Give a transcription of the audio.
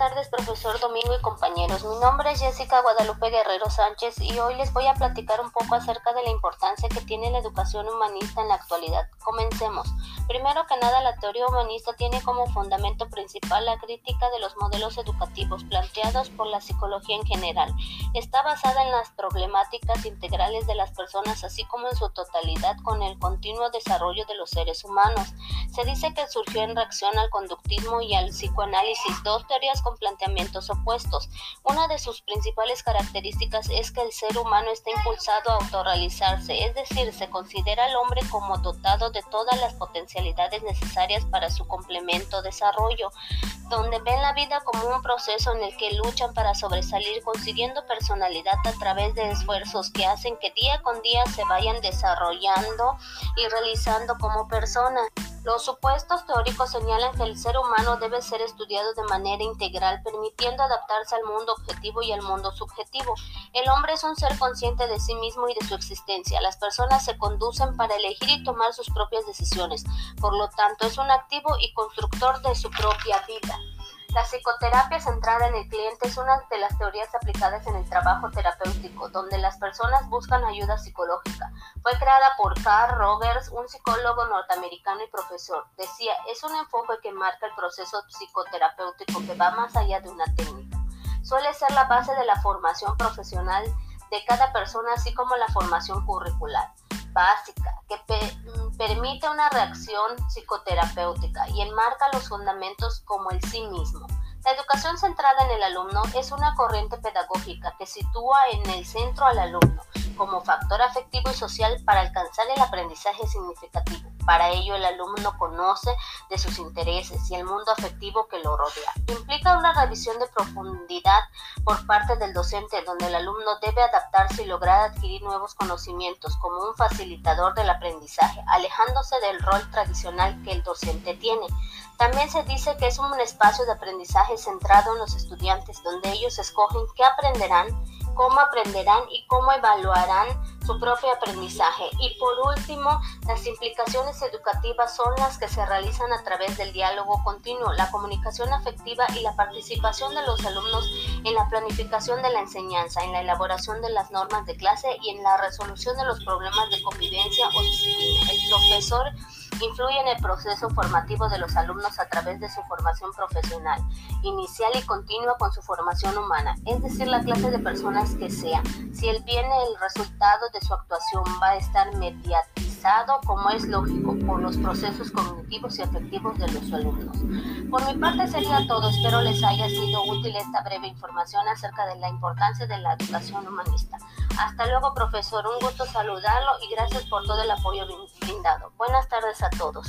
tardes, profesor Domingo y compañeros. Mi nombre es Jessica Guadalupe Guerrero Sánchez y hoy les voy a platicar un poco acerca de la importancia que tiene la educación humanista en la actualidad. Comencemos. Primero que nada, la teoría humanista tiene como fundamento principal la crítica de los modelos educativos planteados por la psicología en general. Está basada en las problemáticas integrales de las personas, así como en su totalidad con el continuo desarrollo de los seres humanos. Se dice que surgió en reacción al conductismo y al psicoanálisis dos teorías planteamientos opuestos. Una de sus principales características es que el ser humano está impulsado a autorrealizarse, es decir, se considera al hombre como dotado de todas las potencialidades necesarias para su complemento desarrollo, donde ven la vida como un proceso en el que luchan para sobresalir consiguiendo personalidad a través de esfuerzos que hacen que día con día se vayan desarrollando y realizando como persona. Los supuestos teóricos señalan que el ser humano debe ser estudiado de manera integral, permitiendo adaptarse al mundo objetivo y al mundo subjetivo. El hombre es un ser consciente de sí mismo y de su existencia. Las personas se conducen para elegir y tomar sus propias decisiones. Por lo tanto, es un activo y constructor de su propia vida. La psicoterapia centrada en el cliente es una de las teorías aplicadas en el trabajo terapéutico, donde las personas buscan ayuda psicológica. Fue creada por Carl Rogers, un psicólogo norteamericano y profesor. Decía, es un enfoque que marca el proceso psicoterapéutico que va más allá de una técnica. Suele ser la base de la formación profesional de cada persona, así como la formación curricular básica que permite una reacción psicoterapéutica y enmarca los fundamentos como el sí mismo. La educación centrada en el alumno es una corriente pedagógica que sitúa en el centro al alumno como factor afectivo y social para alcanzar el aprendizaje significativo. Para ello, el alumno conoce de sus intereses y el mundo afectivo que lo rodea. Implica una revisión de profundidad por parte del docente, donde el alumno debe adaptarse y lograr adquirir nuevos conocimientos como un facilitador del aprendizaje, alejándose del rol tradicional que el docente tiene. También se dice que es un espacio de aprendizaje centrado en los estudiantes, donde ellos escogen qué aprenderán cómo aprenderán y cómo evaluarán su propio aprendizaje. Y por último, las implicaciones educativas son las que se realizan a través del diálogo continuo, la comunicación afectiva y la participación de los alumnos en la planificación de la enseñanza, en la elaboración de las normas de clase y en la resolución de los problemas de convivencia o disciplina. El profesor influye en el proceso formativo de los alumnos a través de su formación profesional, inicial y continua con su formación humana, es decir, la clase de personas que sea. Si él viene el resultado de su actuación va a estar mediatizado, como es lógico, por los procesos cognitivos y afectivos de los alumnos. Por mi parte sería todo, espero les haya sido útil esta breve información acerca de la importancia de la educación humanista. Hasta luego, profesor. Un gusto saludarlo y gracias por todo el apoyo brindado. Buenas tardes a todos.